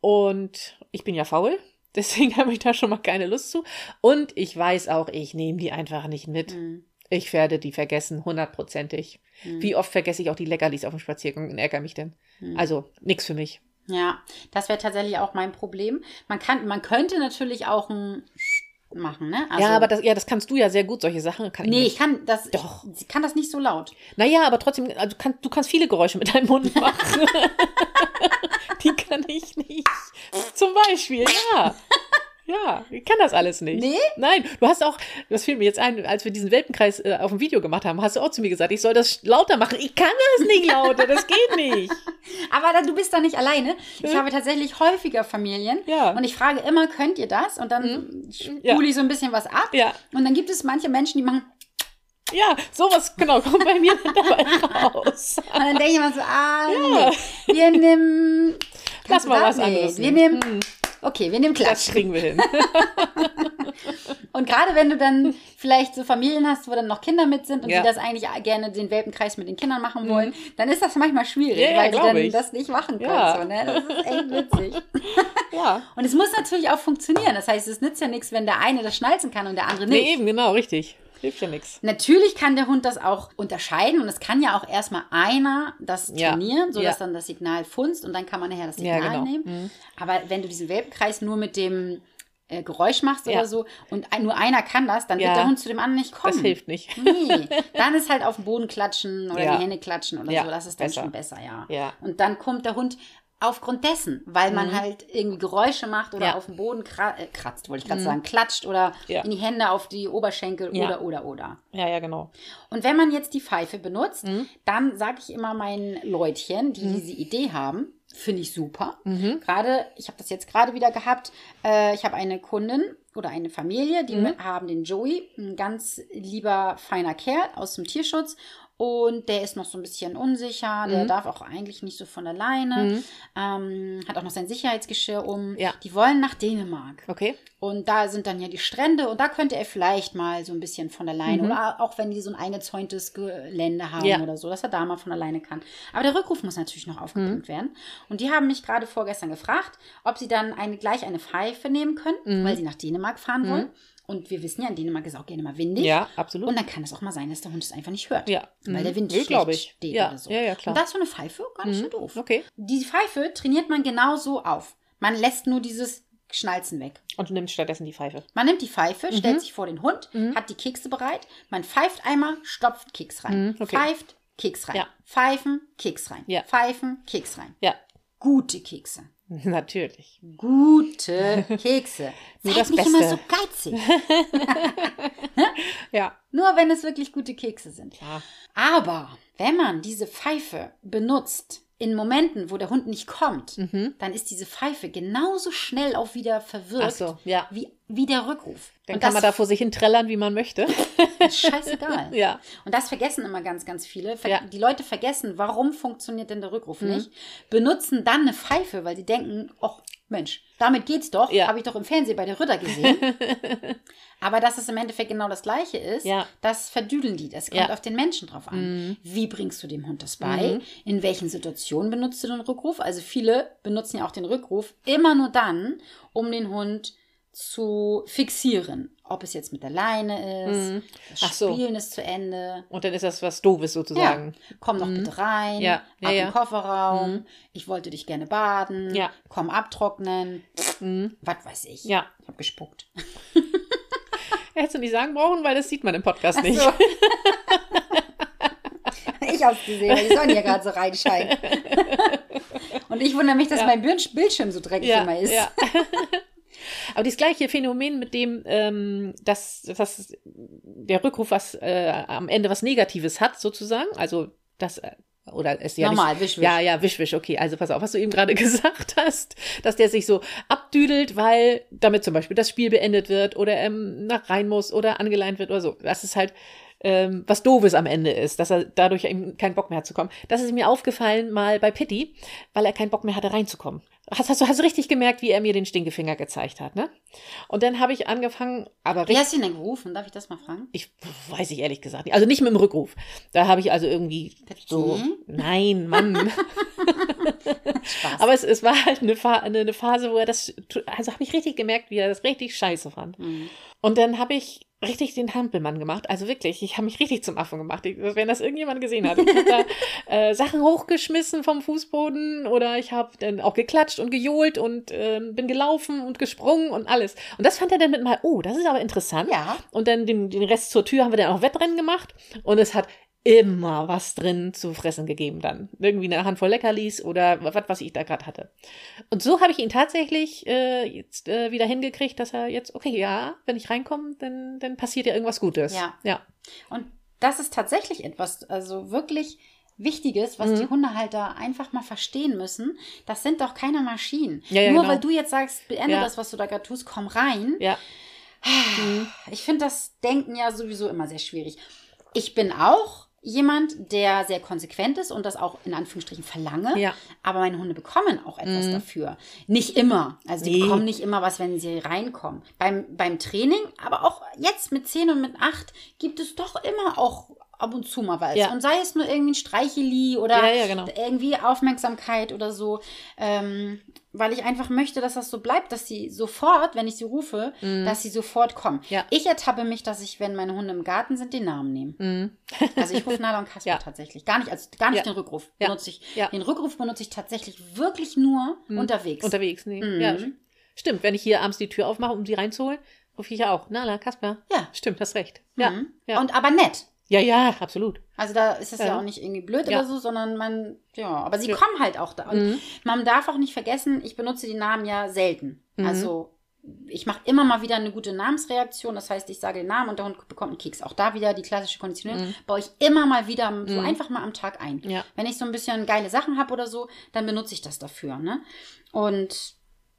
Und ich bin ja faul. <laughs> Deswegen habe ich da schon mal keine Lust zu. Und ich weiß auch, ich nehme die einfach nicht mit. Hm, Ich werde die vergessen, hundertprozentig. hm, Wie oft vergesse ich auch die Leckerlis auf dem Spaziergang und ärgere mich denn? hm. Also, nix für mich. ja, das wäre tatsächlich auch mein Problem. Man kann, man könnte natürlich auch ein machen, ne? Also, ja, aber das, ja, das kannst du ja sehr gut, solche Sachen. Kann Nee, ich ich kann das, Doch. ich kann das nicht so laut. Naja, aber trotzdem, also kann, du kannst viele Geräusche mit deinem Mund machen. <laughs> die kann ich nicht. Zum Beispiel, ja. Ja, ich kann das alles nicht. Nee? Nein, du hast auch, das fiel mir jetzt ein, als wir diesen Welpenkreis äh, auf dem Video gemacht haben, hast du auch zu mir gesagt, ich soll das lauter machen. Ich kann das nicht lauter, das geht nicht. <laughs> Aber da, du bist da nicht alleine. Ich habe tatsächlich häufiger Familien. Ja. Und ich frage immer, könnt ihr das? Und dann spule Ja. ich so ein bisschen was ab. Ja, Und dann gibt es manche Menschen, die machen. ja, sowas, genau, kommt bei mir <laughs> dabei raus. Und dann denke ich immer so, ah, nee, wir nehmen. Lass mal was anderes Nee, wir nehmen. nehmen. Okay, wir nehmen Das Klatsch. kriegen wir hin. <laughs> Und gerade wenn du dann vielleicht so Familien hast, wo dann noch Kinder mit sind und Ja. Mhm. die das eigentlich gerne den Welpenkreis mit den Kindern machen wollen, dann ist das manchmal schwierig, Ja, ja, weil die glaub dann ich. das nicht machen können. Ja. So, ne? Das ist echt witzig. <laughs> Ja. Und es muss natürlich auch funktionieren. Das heißt, es nützt ja nichts, wenn der eine das schnalzen kann und der andere nicht. Nee, eben, genau, richtig. Hilft ja nichts. Natürlich kann der Hund das auch unterscheiden und es kann ja auch erstmal einer das Ja. trainieren, sodass Ja. dann das Signal funzt und dann kann man nachher das Ja, Signal genau. nehmen. Mhm. Aber wenn du diesen Welpenkreis nur mit dem äh, Geräusch machst Ja. oder so und ein, nur einer kann das, dann Ja. wird der Hund zu dem anderen nicht kommen. Das hilft nicht. Nee, dann ist halt auf den Boden klatschen oder Ja. die Hände klatschen oder Ja, so. Das ist dann besser. schon besser, ja. Ja. Und dann kommt der Hund aufgrund dessen, weil man halt irgendwie Geräusche macht oder Ja. auf den Boden kra äh, kratzt, wollte ich gerade sagen, klatscht oder Ja. in die Hände auf die Oberschenkel Ja. oder, oder, oder. Ja, ja, genau. Und wenn man jetzt die Pfeife benutzt, Mhm. dann sage ich immer meinen Leutchen, die diese Idee haben, finde ich super. Mhm. Gerade, ich habe das jetzt gerade wieder gehabt, äh, ich habe eine Kundin oder eine Familie, die Mhm. haben den Joey, ein ganz lieber, feiner Kerl aus dem Tierschutz. Und der ist noch so ein bisschen unsicher, der Mhm. darf auch eigentlich nicht so von alleine, ähm, hat auch noch sein Sicherheitsgeschirr um. Ja. Die wollen nach Dänemark. Okay. Und da sind dann ja die Strände und da könnte er vielleicht mal so ein bisschen von alleine oder auch wenn die so ein eingezäuntes Gelände haben Mhm. Ja. oder so, dass er da mal von alleine kann. Aber der Rückruf muss natürlich noch aufgepumpt Mhm. werden. Und die haben mich gerade vorgestern gefragt, ob sie dann eine, gleich eine Pfeife nehmen können, Mhm. weil sie nach Dänemark fahren wollen. Und wir wissen ja, in Dänemark ist auch gerne mal windig. Ja, absolut. Und dann kann es auch mal sein, dass der Hund es einfach nicht hört. Ja. Weil Mhm. der Wind Ja, schlecht ich. steht Ja, oder so. ja, ja, klar. Und da ist so eine Pfeife gar nicht so doof. Okay. Die Pfeife trainiert man genauso auf. Man lässt nur dieses Schnalzen weg. Und du nimmst stattdessen die Pfeife. Man nimmt die Pfeife, Mhm. stellt sich vor den Hund, hat die Kekse bereit, man pfeift einmal, stopft Keks rein. Mhm, okay. Pfeift, Keks rein. Ja. Pfeifen, Keks rein. Ja. Pfeifen, Keks rein. Ja, Gute Kekse. <laughs> natürlich. Gute <laughs> Kekse. Nur Seid das nicht immer Beste. so geizig. <laughs> Ja. Nur wenn es wirklich gute Kekse sind. Ja. Aber wenn man diese Pfeife benutzt in Momenten, wo der Hund nicht kommt, dann ist diese Pfeife genauso schnell auch wieder verwirrt Mhm. So, ja. wie, wie der Rückruf. Dann Und kann man da vor sich hin trällern, wie man möchte. <laughs> ist scheißegal. ja. Und das vergessen immer ganz, ganz viele. Ver Ja. Mhm. Die Leute vergessen, warum funktioniert denn der Rückruf nicht, benutzen dann eine Pfeife, weil sie denken, ach, Mensch, damit geht's doch. Ja. Habe ich doch im Fernsehen bei der Ritter gesehen. <laughs> Aber dass es im Endeffekt genau das Gleiche ist, Ja. das verdüdeln die. Das kommt Ja. Mhm. auf den Menschen drauf an. Wie bringst du dem Hund das bei? In welchen Situationen benutzt du den Rückruf? Also viele benutzen ja auch den Rückruf immer nur dann, um den Hund zu fixieren. Ob es jetzt mit der Leine ist, das Mhm. Ach so. Spielen ist zu Ende. Und dann ist das was Doofes sozusagen. Komm doch bitte rein. Mhm. Ja, ja, ab ja. im Kofferraum. Ich wollte dich gerne baden. Ja. Komm abtrocknen. Was weiß ich. Ja. Ich habe gespuckt. <laughs> Hättest du nicht sagen brauchen, weil das sieht man im Podcast nicht. So. <laughs> ich hab's gesehen, weil die Sonne hier gerade so reinscheint. <laughs> Und ich wundere mich, dass mein Bildschirm so dreckig immer ist. Aber das gleiche Phänomen mit dem, ähm, dass, dass der Rückruf was äh, am Ende was Negatives hat, sozusagen. Also das äh, oder es ja Normal, nicht, wisch, wisch. Ja, ja, wisch, wisch, okay. Also pass auf, was du eben gerade <laughs> gesagt hast, dass der sich so abdüdelt, weil damit zum Beispiel das Spiel beendet wird oder ähm, nach rein muss oder angeleint wird oder so. Das ist halt ähm, was Doofes am Ende ist, dass er dadurch eben keinen Bock mehr hat zu kommen. Das ist mir aufgefallen mal bei Pitti, weil er keinen Bock mehr hatte reinzukommen. Hast, hast, du, hast du richtig gemerkt, wie er mir den Stinkefinger gezeigt hat, ne? Und dann habe ich angefangen, aber Wie hast du ihn denn gerufen? Darf ich das mal fragen? ich weiß ich ehrlich gesagt nicht. Also nicht mit dem Rückruf. Da habe ich also irgendwie so, Pitti? nein, Mann. <laughs> Spaß. Aber es, es war halt eine, eine, eine Phase, wo er das, also habe ich richtig gemerkt, wie er das richtig scheiße fand. Mhm. Und dann habe ich richtig den Hampelmann gemacht. Also wirklich, ich habe mich richtig zum Affen gemacht. Ich, wenn das irgendjemand gesehen hat. Ich habe da <laughs> äh, Sachen hochgeschmissen vom Fußboden oder ich habe dann auch geklatscht und gejohlt und ähm, bin gelaufen und gesprungen und alles. Und das fand er dann mit mal, oh, das ist aber interessant. Ja. Und dann den, den Rest zur Tür haben wir dann auch Wettrennen gemacht. Und es hat immer was drin zu fressen gegeben dann. Irgendwie eine Handvoll Leckerlis oder was, was ich da gerade hatte. Und so habe ich ihn tatsächlich äh, jetzt äh, wieder hingekriegt, dass er jetzt, okay, ja, wenn ich reinkomme, dann, dann passiert ja irgendwas Gutes. Ja. Ja. Und das ist tatsächlich etwas, also wirklich Wichtiges, was Mhm. die Hundehalter einfach mal verstehen müssen. Das sind doch keine Maschinen. Ja, ja, Nur genau. weil du jetzt sagst, beende Ja. das, was du da gerade tust, komm rein. Ja. Ich finde das Denken ja sowieso immer sehr schwierig. Ich bin auch jemand, der sehr konsequent ist und das auch in Anführungsstrichen verlange. Ja. Aber meine Hunde bekommen auch etwas dafür. Nicht immer. Also die Nee. bekommen nicht immer was, wenn sie reinkommen. Beim, beim Training, aber auch jetzt mit 10 und mit 8 gibt es doch immer auch ab und zu mal was. Ja. Und sei es nur irgendwie ein Streicheli oder Ja, ja, genau. irgendwie Aufmerksamkeit oder so. Ähm, weil ich einfach möchte, dass das so bleibt, dass sie sofort, wenn ich sie rufe, dass sie sofort kommen. Mhm. Ja. Ich ertappe mich, dass ich, wenn meine Hunde im Garten sind, den Namen nehme. Mhm. Also ich rufe Nala und Kasper <laughs> Ja. tatsächlich. Gar nicht, als, gar nicht Ja. den Rückruf benutze ich. Ja. Den Rückruf benutze ich tatsächlich wirklich nur unterwegs. Unterwegs, nee. Mhm. Ja, stimmt. Wenn ich hier abends die Tür aufmache, um sie reinzuholen, rufe ich ja auch. Nala, Kasper. Ja. Stimmt, hast recht. Ja. Mhm. Ja. Und aber nett. Ja, ja, absolut. Also da ist es ja, Ja. auch nicht irgendwie blöd Ja. oder so, sondern man, ja, aber sie Ja. kommen halt auch da. Und Mhm. man darf auch nicht vergessen, ich benutze die Namen ja selten. Mhm. Also ich mache immer mal wieder eine gute Namensreaktion. Das heißt, ich sage den Namen und der Hund bekommt einen Keks. Auch da wieder die klassische Konditionierung. Baue ich immer mal wieder so einfach mal am Tag ein. Mhm. Ja. Wenn ich so ein bisschen geile Sachen habe oder so, dann benutze ich das dafür. Ne? Und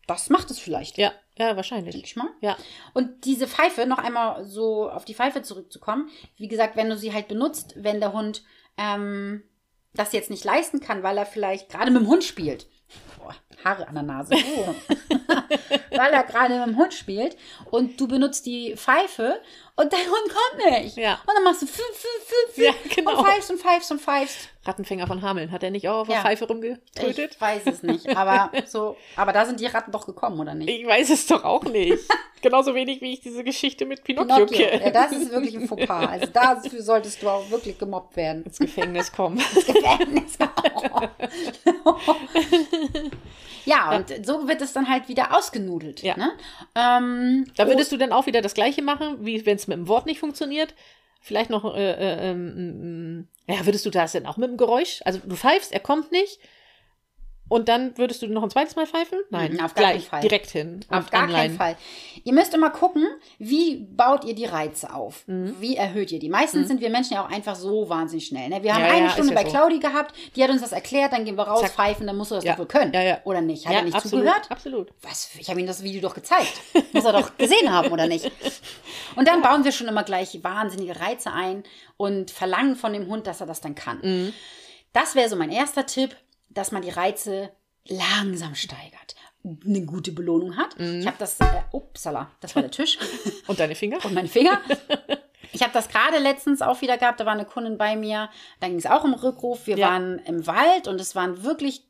das macht es vielleicht. Ja, ja, Denke wahrscheinlich. ich mal. Ja. Und diese Pfeife, noch einmal so auf die Pfeife zurückzukommen, wie gesagt, wenn du sie halt benutzt, wenn der Hund ähm, das jetzt nicht leisten kann, weil er vielleicht gerade mit dem Hund spielt. Boah, Haare an der Nase. <laughs> Oh. <laughs> weil er gerade mit dem Hund spielt und du benutzt die Pfeife und dein Hund kommt nicht. Ja. Und dann machst du fü, fü, fü, fü Ja, genau. und pfeifst und pfeifst und pfeifst. Rattenfänger von Hameln. Hat er nicht auch auf der Ja. Pfeife rumgetötet? Ich weiß es nicht, aber so, aber da sind die Ratten doch gekommen, oder nicht? Ich weiß es doch auch nicht. <laughs> Genauso wenig wie ich diese Geschichte mit Pinocchio, Pinocchio. kenne. Ja, das ist wirklich ein Fauxpas. Also dafür solltest du auch wirklich gemobbt werden. ins Gefängnis kommen. Gefängnis. <laughs> <laughs> ja, und so wird es dann halt wieder ausgenudelt. Ja. Ne? Ähm, Da würdest du dann auch wieder das Gleiche machen, wie wenn es mit dem Wort nicht funktioniert. Vielleicht noch, äh, äh, ähm, ja, würdest du das denn auch mit dem Geräusch? Also du pfeifst, er kommt nicht. Und dann würdest du noch ein zweites Mal pfeifen? Nein, Mhm, auf gar gleich, keinen Fall. direkt hin. Auf gar anleihen. keinen Fall. Ihr müsst immer gucken, wie baut ihr die Reize auf? Mhm. Wie erhöht ihr die? Meistens sind wir Menschen ja auch einfach so wahnsinnig schnell. Ne? Wir haben Ja, eine ja, Stunde ja bei so. Claudi gehabt, die hat uns das erklärt, dann gehen wir raus, Zack. pfeifen, dann musst du das Ja. doch wohl können. Oder nicht? Hat Ja, er nicht absolut, zugehört? absolut. Was? Ich habe ihm das Video doch gezeigt. Muss er doch <laughs> gesehen haben, oder nicht? Und dann bauen wir schon immer gleich wahnsinnige Reize ein und verlangen von dem Hund, dass er das dann kann. Mhm. Das wäre so mein erster Tipp, dass man die Reize langsam steigert. eine gute Belohnung hat. Ich habe das, äh, upsala, das war der Tisch <laughs> Und deine Finger? und meine Finger. <laughs> Ich habe das gerade letztens auch wieder gehabt, da war eine Kundin bei mir, da ging es auch um Rückruf. Wir Ja. waren im Wald und es waren wirklich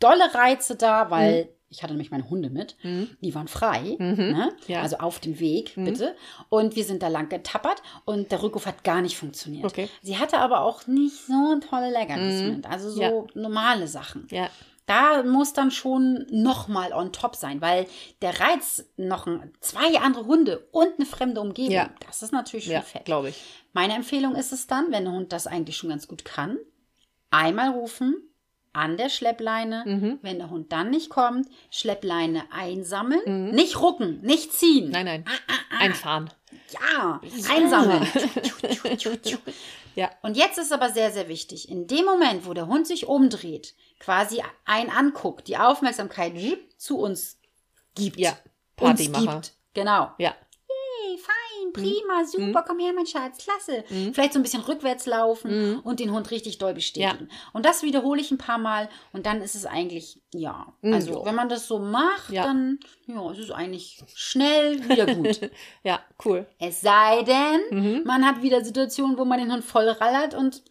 dolle Reize da, weil ich hatte nämlich meine Hunde mit, die waren frei, ne? Ja. also auf dem Weg, bitte. Und wir sind da lang getappert und der Rückruf hat gar nicht funktioniert. Okay. Sie hatte aber auch nicht so tolle Leckerlis mit, also so Ja. normale Sachen. Ja. Da muss dann schon nochmal on top sein, weil der Reiz, noch ein, zwei andere Hunde und eine fremde Umgebung, Ja. das ist natürlich schon fett. glaube ich. Meine Empfehlung ist es dann, wenn der Hund das eigentlich schon ganz gut kann, einmal rufen an der Schleppleine. Mhm. Wenn der Hund dann nicht kommt, Schleppleine einsammeln, nicht rucken, nicht ziehen. Mhm. Nein, nein. Ah, Einfahren. Ja, einsammeln. <laughs> Ja. Und jetzt ist aber sehr, sehr wichtig, in dem Moment, wo der Hund sich umdreht, quasi einen anguckt, die Aufmerksamkeit zu uns gibt. Ja. uns Partymacher. gibt. Genau. Ja. Prima, super, komm her, mein Schatz, klasse. Vielleicht so ein bisschen rückwärts laufen und den Hund richtig doll bestätigen. Und das wiederhole ich ein paar Mal und dann ist es eigentlich, ja, also ja. wenn man das so macht, Ja. dann ja, es ist eigentlich schnell wieder gut. <laughs> Ja, cool. Es sei denn, Mhm. man hat wieder Situationen, wo man den Hund voll rallert und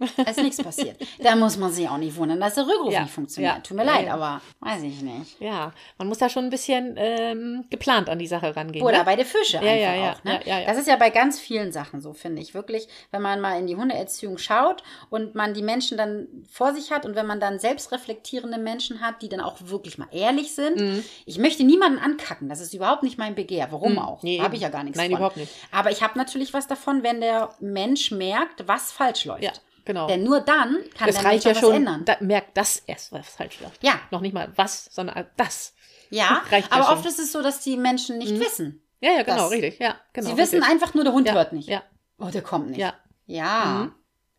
<laughs> es ist nichts passiert. Da muss man sich auch nicht wundern, dass der Rückruf Ja, nicht funktioniert. ja, Tut mir ja, leid, ja. aber weiß ich nicht. Ja, man muss da schon ein bisschen ähm, geplant an die Sache rangehen. Oder ne? bei der Fische Ja, einfach ja, ja, auch. Ne? ja, ja, ja. Das ist ja bei ganz vielen Sachen so, finde ich. Wirklich, wenn man mal in die Hundeerziehung schaut und man die Menschen dann vor sich hat und wenn man dann selbstreflektierende Menschen hat, die dann auch wirklich mal ehrlich sind. Mhm. Ich möchte niemanden ankacken. Das ist überhaupt nicht mein Begehr. Warum auch? nee, Habe ich ja gar nichts Nein, von. überhaupt nicht. Aber ich habe natürlich was davon, wenn der Mensch merkt, was falsch läuft. Ja, genau. Denn nur dann kann das der reicht Mensch ja was schon, ändern. da, merkt das erst, was falsch läuft. Ja. Noch nicht mal was, sondern das. Ja, <laughs> reicht ja aber. Mhm. oft ist es so, dass die Menschen nicht wissen. Ja, ja, genau, richtig. Ja, genau. Sie wissen richtig. einfach nur, der Hund ja, hört nicht. Ja, Oh, der kommt nicht. ja. Ja,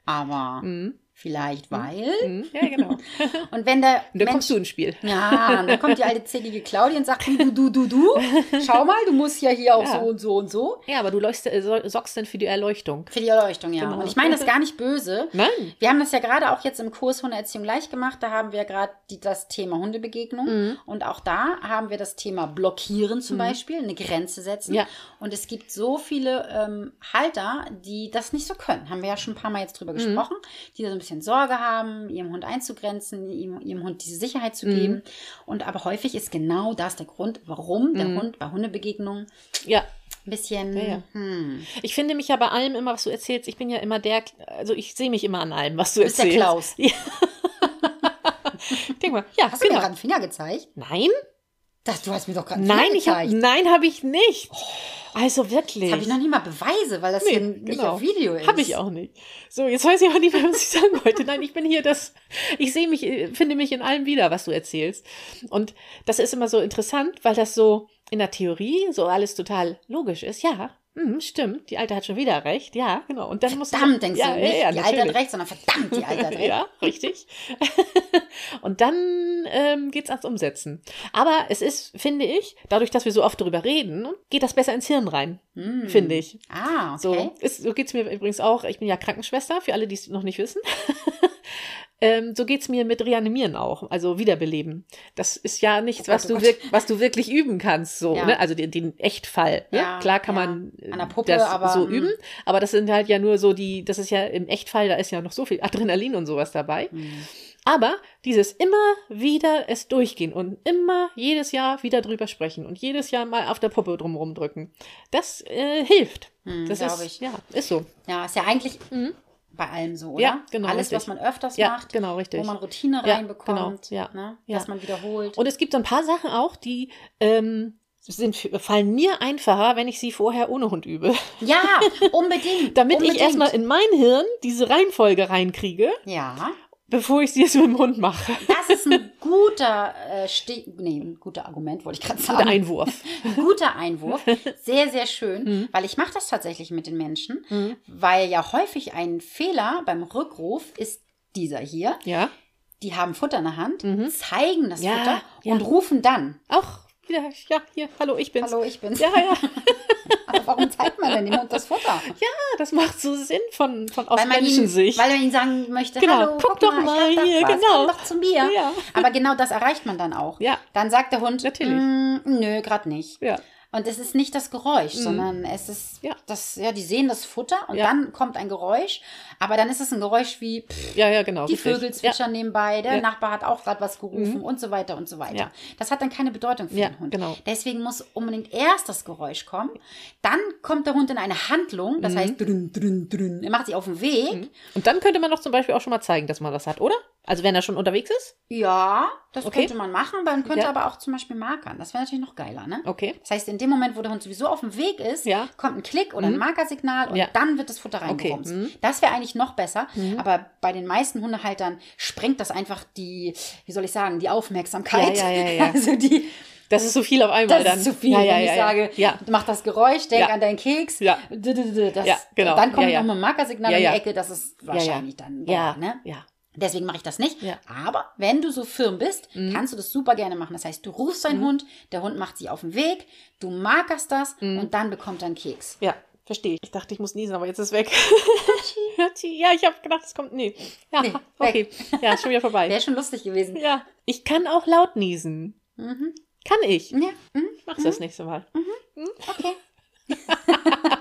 aber Mhm. Vielleicht weil. Mhm. Ja, genau. <laughs> Und wenn der Und dann Mensch, kommst du ins Spiel. ja, und dann kommt die alte zählige Claudia und sagt, du, du, du, du, <laughs> schau mal, du musst ja hier auch Ja. so und so und so. Ja, aber du leuchst, äh, so- sorgst dann für die Erleuchtung. Für die Erleuchtung, ja. Genau. Und ich meine das gar nicht böse. Nein. Wir haben das ja gerade auch jetzt im Kurs Hundeerziehung leicht gemacht. Da haben wir gerade das Thema Hundebegegnung. Mhm. Und auch da haben wir das Thema Blockieren zum Beispiel, eine Grenze setzen. Ja. Und es gibt so viele ähm, Halter, die das nicht so können. Haben wir ja schon ein paar Mal jetzt Mhm. drüber gesprochen, die da so ein bisschen Sorge haben, ihrem Hund einzugrenzen, ihm, ihrem Hund diese Sicherheit Mhm. zu geben. Und aber häufig ist genau das der Grund, warum der Hund bei Hundebegegnungen Ja. ein bisschen. Ja, ja. Hm, Ich finde mich ja bei allem immer, was du erzählst, ich bin ja immer der, also ich sehe mich immer an allem, was du du bist der erzählst. Klaus. <laughs> Ja. Denk mal, ja, Hast du mir genau. gerade einen Finger gezeigt? Nein? Das, du hast mir doch gerade einen Nein, Finger ich hab, gezeigt. nein, habe ich nicht. Also wirklich. Jetzt habe ich noch nie mal Beweise, weil das Nee, hier nicht genau. auf Video ist. Habe ich auch nicht. So, jetzt weiß ich auch nicht mehr, was ich sagen wollte. Nein, ich bin hier das, ich sehe mich, äh, finde mich in allem wieder, was du erzählst. Und das ist immer so interessant, weil das so in der Theorie so alles total logisch ist. Ja, hm, stimmt, die Alte hat schon wieder recht. Ja, genau. Und dann muss Verdammt, denkst ja, du nicht, ja, ja, die Alte hat natürlich. recht, sondern verdammt, die Alte hat <laughs> recht. Ja, richtig. <laughs> und dann ähm, geht's ans Umsetzen. Aber es ist, finde ich, dadurch, dass wir so oft darüber reden, geht das besser ins Hirn rein, finde ich. Ah, So, okay. ist, so geht's mir übrigens auch. Ich bin ja Krankenschwester, für alle, die es noch nicht wissen. <laughs> ähm, so geht's mir mit Reanimieren auch, also Wiederbeleben. Das ist ja nichts, Oh Gott, was, oh du wirk was du wirklich üben kannst. So, Ja. ne? Also den, den Echtfall. Ne? Ja, Klar kann ja. man äh, An der Puppe, das aber, so mm. üben, aber das sind halt ja nur so die, das ist ja im Echtfall, da ist ja noch so viel Adrenalin und sowas dabei. Hm. Aber dieses immer wieder es durchgehen und immer jedes Jahr wieder drüber sprechen und jedes Jahr mal auf der Puppe drumherum drücken, das äh, hilft. das glaub ist, Hm, ich. ja, ist so. Ja, ist ja eigentlich bei allem so, oder? Ja, genau, Alles, was richtig. man öfters Ja, macht, genau, richtig. wo man Routine Ja, reinbekommt, genau, ja, ne? ja. dass man wiederholt. Und es gibt so ein paar Sachen auch, die ähm, sind, fallen mir einfacher, wenn ich sie vorher ohne Hund übe. ja, <laughs> unbedingt. Damit unbedingt. ich erstmal in mein Hirn diese Reihenfolge reinkriege, Ja, bevor ich sie jetzt mit dem Hund mache. das ist ein guter, äh, Ste nee, ein guter Argument, wollte ich gerade sagen. Guter Einwurf. Ein <laughs> guter Einwurf. Sehr, sehr schön, Mhm. weil ich mache das tatsächlich mit den Menschen, weil ja häufig ein Fehler beim Rückruf ist dieser hier. Ja. Die haben Futter in der Hand, zeigen das Mhm. Ja, Futter ja. und rufen dann. Auch wieder, ja, hier, hallo, ich bin's. Hallo, ich bin's. Ja, ja. <laughs> Aber warum zeigt man denn dem Hund das Futter? Ja, das macht so Sinn von, von aus Menschensicht. weil man ihn sagen möchte, Genau, hallo, guck doch ich mal da hier, genau. komm doch zu mir. Ja. Aber genau das erreicht man dann auch. Ja. Dann sagt der Hund, Natürlich. "Mm, nö, gerade nicht. ja. Und es ist nicht das Geräusch, sondern es ist Mhm. Ja. das, ja, die sehen das Futter und Ja. dann kommt ein Geräusch, aber dann ist es ein Geräusch wie pff, ja, ja, genau. die richtig. Vögel zwitschern nebenbei, der. Mhm. Nachbar hat auch gerade was gerufen und so weiter und so weiter. Das hat dann keine Bedeutung für den Hund. genau. Deswegen muss unbedingt erst das Geräusch kommen, dann kommt der Hund in eine Handlung, Mhm. das heißt drün, drün, drün. Er macht sich auf den Weg. Und dann könnte man doch zum Beispiel auch schon mal zeigen, dass man das hat, oder? Also wenn er schon unterwegs ist? Ja, das Okay. könnte man machen, man könnte Ja. aber auch zum Beispiel markern. Das wäre natürlich noch geiler, ne? Okay. Das heißt, in dem Moment, wo der Hund sowieso auf dem Weg ist, Ja. kommt ein Klick oder ein Markersignal und Ja. dann wird das Futter Okay. reingerumst. Mhm. Das wäre eigentlich noch besser, aber bei den meisten Hundehaltern sprengt das einfach die, wie soll ich sagen, die Aufmerksamkeit. Ja, ja, ja, ja. <laughs> Also die, Das ist so viel auf einmal das dann. ist zu viel, Ja, ja, wenn ich ja, ja. sage, Ja. mach das Geräusch, denk an deinen Keks. Ja. Das, genau. Dann kommt Ja, ja. noch ein Markersignal in die Ecke, das ist wahrscheinlich dann, Ja, ne? ja. Deswegen mache ich das nicht. Ja. Aber wenn du so firm bist, kannst du das super gerne machen. Das heißt, du rufst deinen Hund, der Hund macht sich auf den Weg, du markerst das und dann bekommt er einen Keks. Ja, verstehe ich. Ich dachte, ich muss niesen, aber jetzt ist es weg. <laughs> Ja, ich habe gedacht, es kommt. Nee. Ja, Nee, okay. Ja, ist schon wieder vorbei. Wäre schon lustig gewesen. ja. Ich kann auch laut niesen. Mhm. Kann ich. Ja, mhm. Mach's das nächste Mal. okay. <laughs> <laughs>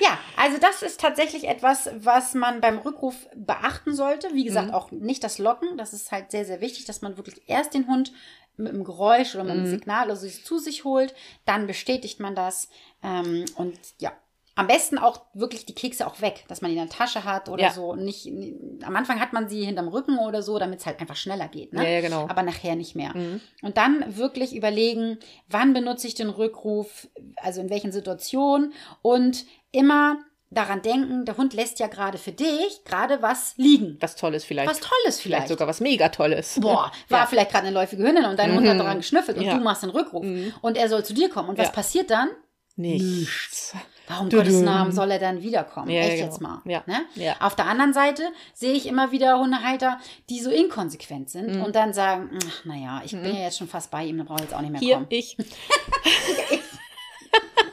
ja, also das ist tatsächlich etwas, was man beim Rückruf beachten sollte. Wie gesagt, Mhm. auch nicht das Locken. Das ist halt sehr, sehr wichtig, dass man wirklich erst den Hund mit einem Geräusch oder mit Mhm. einem Signal oder so zu sich holt. Dann bestätigt man das. Ähm, und ja, am besten auch wirklich die Kekse auch weg, dass man die in der Tasche hat oder Ja. so. Nicht, am Anfang hat man sie hinterm Rücken oder so, damit es halt einfach schneller geht. Ne? Ja, ja, genau. Aber nachher nicht mehr. Und dann wirklich überlegen, wann benutze ich den Rückruf, also in welchen Situationen und immer daran denken, der Hund lässt ja gerade für dich gerade was liegen. Was Tolles vielleicht. Was Tolles vielleicht vielleicht. sogar was mega Tolles. Boah, war Ja. vielleicht gerade eine läufige Hündin und dein Hund hat daran geschnüffelt und Ja. du machst den Rückruf und er soll zu dir kommen. Und was Ja. passiert dann? Nichts. Warum Dudum. Gottes Namen soll er dann wiederkommen? Ja, Echt genau. jetzt mal. Ja. Ne? Ja. Auf der anderen Seite sehe ich immer wieder Hundehalter, die so inkonsequent sind Mhm. und dann sagen, ach, naja, ich bin ja jetzt schon fast bei ihm, dann brauche ich jetzt auch nicht mehr Hier, kommen. ich. <laughs> <laughs>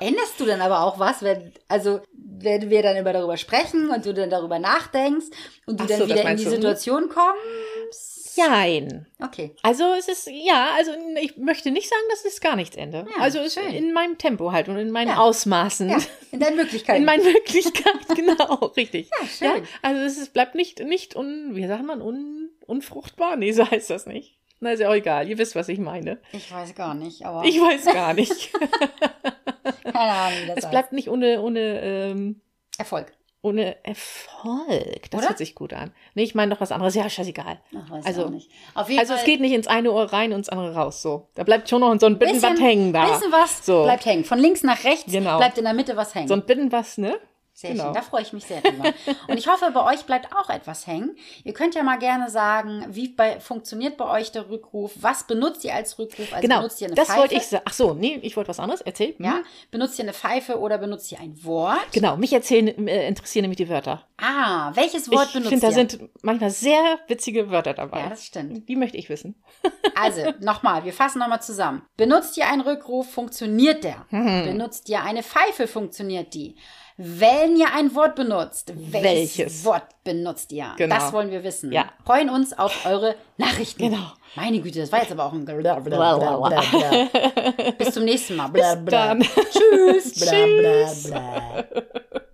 Änderst du dann aber auch was, wenn, also, wenn wir dann immer darüber sprechen und du dann darüber nachdenkst und du Ach dann so, wieder in die du, hm? Situation kommst? Jein. Okay. Also es ist, ja, also ich möchte nicht sagen, dass es gar nichts Ende. Ja, also es schön. in meinem Tempo halt und in meinen Ja. Ausmaßen. Ja, in deinen Möglichkeiten. In meinen Möglichkeiten, <laughs> genau, richtig. Ja, schön. also es ist, bleibt nicht, nicht un, wie sagt man, un, unfruchtbar? Nee, so heißt das nicht. Na, ist ja auch egal. Ihr wisst, was ich meine. ich weiß gar nicht, aber Ich weiß gar nicht. <laughs> <laughs> keine Ahnung, wie das es heißt. bleibt nicht ohne, ohne, ähm, Erfolg. ohne Erfolg. Das Oder? hört sich gut an. Nee, ich meine doch was anderes. Ja, scheißegal. Ach, weiß Also- ich auch nicht. Auf jeden Also es Fall, geht nicht ins eine Ohr rein und ins andere raus. So. Da bleibt schon noch so ein bisschen was hängen da. Bisschen was So. bleibt hängen. Von links nach rechts Genau. bleibt in der Mitte was hängen. So ein bisschen was, ne? Sehr Genau. schön, da freue ich mich sehr drüber. Und ich hoffe, bei euch bleibt auch etwas hängen. Ihr könnt ja mal gerne sagen, wie bei, funktioniert bei euch der Rückruf? Was benutzt ihr als Rückruf? Also Genau, benutzt ihr eine das Pfeife? wollte ich sagen. Ach so, nee, ich wollte was anderes. Erzähl. Ja, Hm. benutzt ihr eine Pfeife oder benutzt ihr ein Wort? Genau, mich erzählen, äh, interessieren nämlich die Wörter. Ah, welches Wort ich benutzt finde, da ihr? sind manchmal sehr witzige Wörter dabei. ja, das stimmt. Die möchte ich wissen. <laughs> Also, nochmal, wir fassen nochmal zusammen. Benutzt ihr einen Rückruf, funktioniert der? Mhm. Benutzt ihr eine Pfeife, funktioniert die? Wenn ihr ein Wort benutzt, welches, Welches? Wort benutzt ihr? Genau. Das wollen wir wissen. Ja. Freuen uns auf eure Nachrichten. Genau. Meine Güte, das war jetzt aber auch ein bla bla bla bla bla. Bis zum nächsten Mal. <laughs> Bla. dann. Tschüss. <laughs> Bla. <laughs>